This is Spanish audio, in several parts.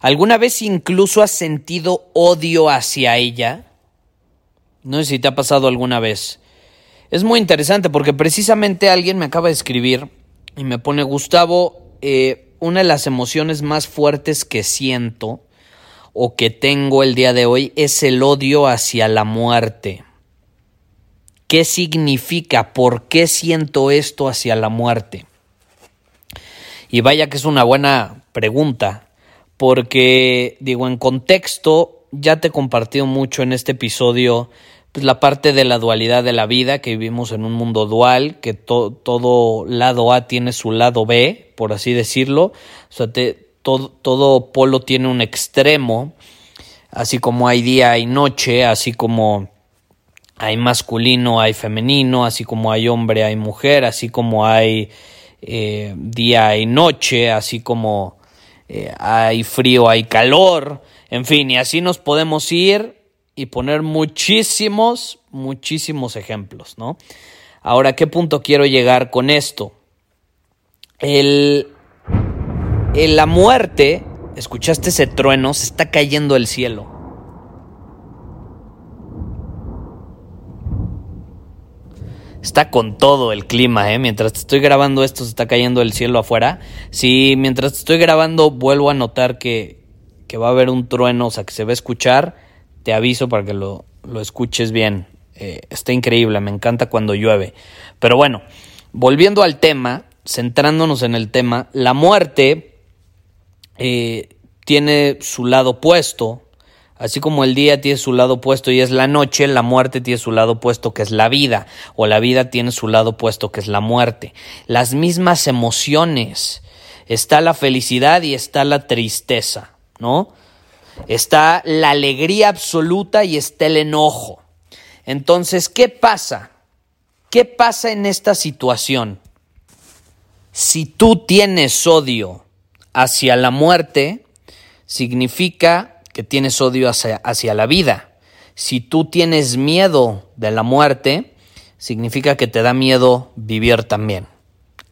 ¿Alguna vez incluso has sentido odio hacia ella? No sé si te ha pasado alguna vez. Es muy interesante porque precisamente alguien me acaba de escribir y me pone, Gustavo, eh, una de las emociones más fuertes que siento o que tengo el día de hoy es el odio hacia la muerte. ¿Qué significa? ¿Por qué siento esto hacia la muerte? Y vaya que es una buena pregunta, porque digo, en contexto, ya te he compartido mucho en este episodio pues, la parte de la dualidad de la vida, que vivimos en un mundo dual, que todo lado A tiene su lado B, por así decirlo. O sea, todo, todo polo tiene un extremo, así como hay día y noche, así como hay masculino, hay femenino, así como hay hombre, hay mujer, así como hay eh, día y noche, así como eh, hay frío, hay calor, en fin, y así nos podemos ir y poner muchísimos, muchísimos ejemplos, ¿no? Ahora, ¿qué punto quiero llegar con esto? El, en la muerte, escuchaste ese trueno, se está cayendo el cielo. Está con todo el clima, ¿eh? Mientras te estoy grabando esto se está cayendo el cielo afuera. Si mientras te estoy grabando vuelvo a notar que, que va a haber un trueno, o sea, que se va a escuchar, te aviso para que lo, lo escuches bien. Eh, está increíble, me encanta cuando llueve. Pero bueno, volviendo al tema, centrándonos en el tema, la muerte eh, tiene su lado opuesto, Así como el día tiene su lado opuesto y es la noche, la muerte tiene su lado opuesto que es la vida, o la vida tiene su lado opuesto que es la muerte. Las mismas emociones. Está la felicidad y está la tristeza, ¿no? Está la alegría absoluta y está el enojo. Entonces, ¿qué pasa? ¿Qué pasa en esta situación? Si tú tienes odio hacia la muerte, significa que tienes odio hacia, la vida. Si tú tienes miedo de la muerte, significa que te da miedo vivir también.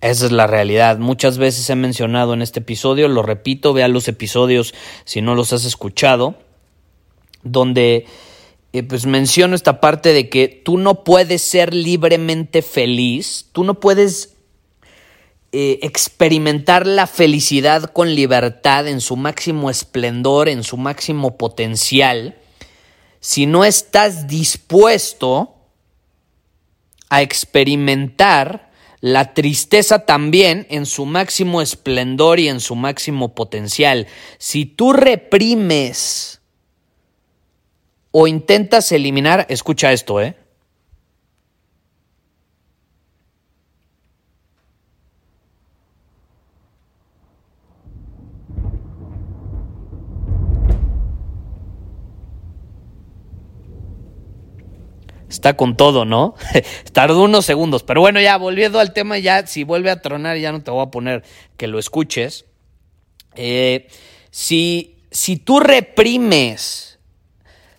Esa es la realidad. Muchas veces he mencionado en este episodio, lo repito, vea los episodios si no los has escuchado, donde eh, pues menciono esta parte de que tú no puedes ser libremente feliz, tú no puedes eh, experimentar la felicidad con libertad en su máximo esplendor, en su máximo potencial, si no estás dispuesto a experimentar la tristeza también en su máximo esplendor y en su máximo potencial. Si tú reprimes o intentas eliminar, escucha esto, ¿eh? Está con todo, ¿no? Tardó unos segundos. Pero bueno, ya volviendo al tema, ya si vuelve a tronar, ya no te voy a poner que lo escuches. Eh, si, si tú reprimes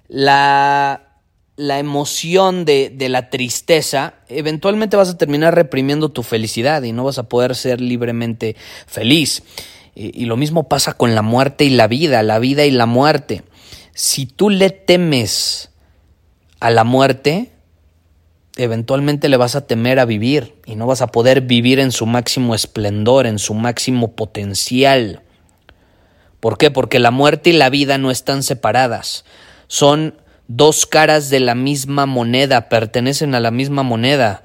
la, la emoción de, de, la tristeza, eventualmente vas a terminar reprimiendo tu felicidad y no vas a poder ser libremente feliz. y lo mismo pasa con la muerte y la vida, la vida y la muerte. Si tú le temes a la muerte, eventualmente le vas a temer a vivir y no vas a poder vivir en su máximo esplendor, en su máximo potencial. ¿Por qué? Porque la muerte y la vida no están separadas. Son dos caras de la misma moneda, pertenecen a la misma moneda.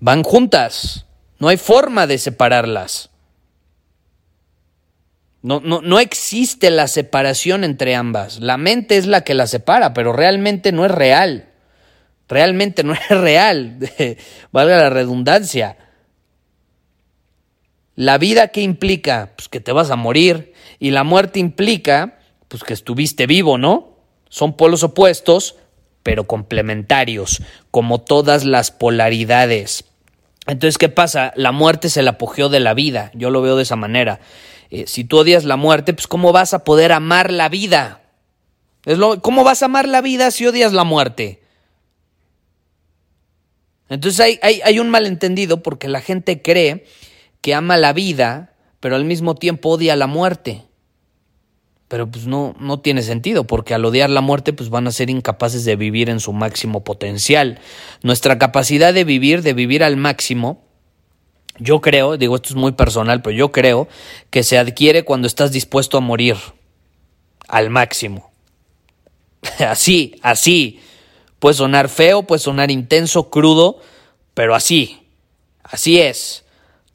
Van juntas. No hay forma de separarlas. No, no, no, existe la separación entre ambas. La mente es la que la separa, pero realmente no es real. Realmente no es real. Valga la redundancia. La vida que implica, pues que te vas a morir. Y la muerte implica, pues que estuviste vivo, ¿no? Son polos opuestos, pero complementarios, como todas las polaridades. Entonces, ¿qué pasa? La muerte es el apogeo de la vida. Yo lo veo de esa manera. Eh, si tú odias la muerte, pues ¿cómo vas a poder amar la vida? Es lo, ¿Cómo vas a amar la vida si odias la muerte? Entonces hay, hay, hay un malentendido porque la gente cree que ama la vida, pero al mismo tiempo odia la muerte. Pero pues no, no tiene sentido, porque al odiar la muerte, pues van a ser incapaces de vivir en su máximo potencial. Nuestra capacidad de vivir, de vivir al máximo, yo creo, digo esto es muy personal, pero yo creo que se adquiere cuando estás dispuesto a morir al máximo. así, así. Puede sonar feo, puede sonar intenso, crudo, pero así. Así es.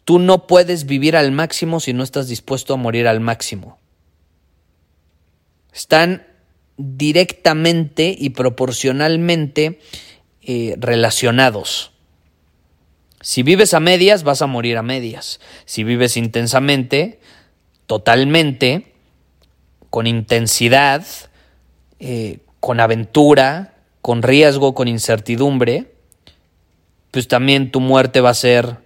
Tú no puedes vivir al máximo si no estás dispuesto a morir al máximo. Están directamente y proporcionalmente eh, relacionados. Si vives a medias, vas a morir a medias. Si vives intensamente, totalmente, con intensidad, eh, con aventura, con riesgo, con incertidumbre, pues también tu muerte va a ser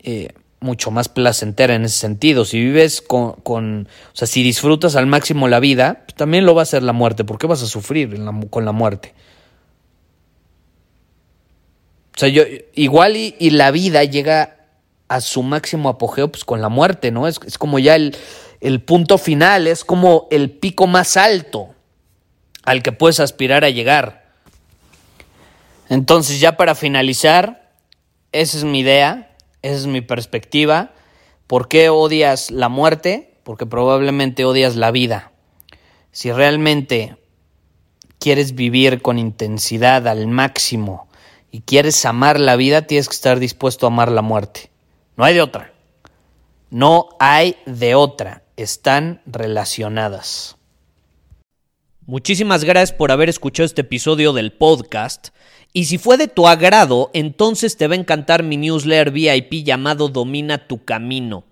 eh, mucho más placentera en ese sentido. Si vives con, con, o sea, si disfrutas al máximo la vida, pues también lo va a hacer la muerte. ¿Por qué vas a sufrir con la muerte? O sea, yo, igual y, la vida llega a su máximo apogeo pues con la muerte, ¿no? Es, es como ya el, el punto final, es como el pico más alto al que puedes aspirar a llegar. Entonces, ya para finalizar, esa es mi idea. Esa es mi perspectiva. ¿Por qué odias la muerte? Porque probablemente odias la vida. Si realmente quieres vivir con intensidad al máximo y quieres amar la vida, tienes que estar dispuesto a amar la muerte. No hay de otra. No hay de otra. Están relacionadas. Muchísimas gracias por haber escuchado este episodio del podcast. Y si fue de tu agrado, entonces te va a encantar mi newsletter VIP llamado Domina tu Camino.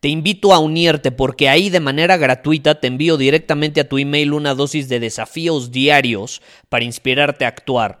Te invito a unirte porque ahí de manera gratuita te envío directamente a tu email una dosis de desafíos diarios para inspirarte a actuar.